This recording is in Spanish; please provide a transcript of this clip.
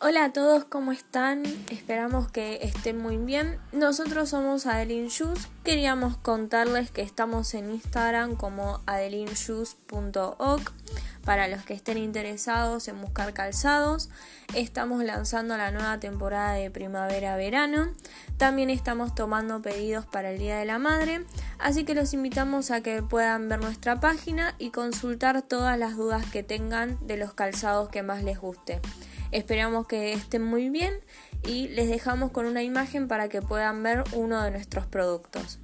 Hola a todos, ¿cómo están? Esperamos que estén muy bien. Nosotros somos Adeline Shoes. Queríamos contarles que estamos en Instagram como adelineshoes.org para los que estén interesados en buscar calzados. Estamos lanzando la nueva temporada de primavera-verano. También estamos tomando pedidos para el Día de la Madre. Así que los invitamos a que puedan ver nuestra página y consultar todas las dudas que tengan de los calzados que más les guste. Esperamos que estén muy bien y les dejamos con una imagen para que puedan ver uno de nuestros productos.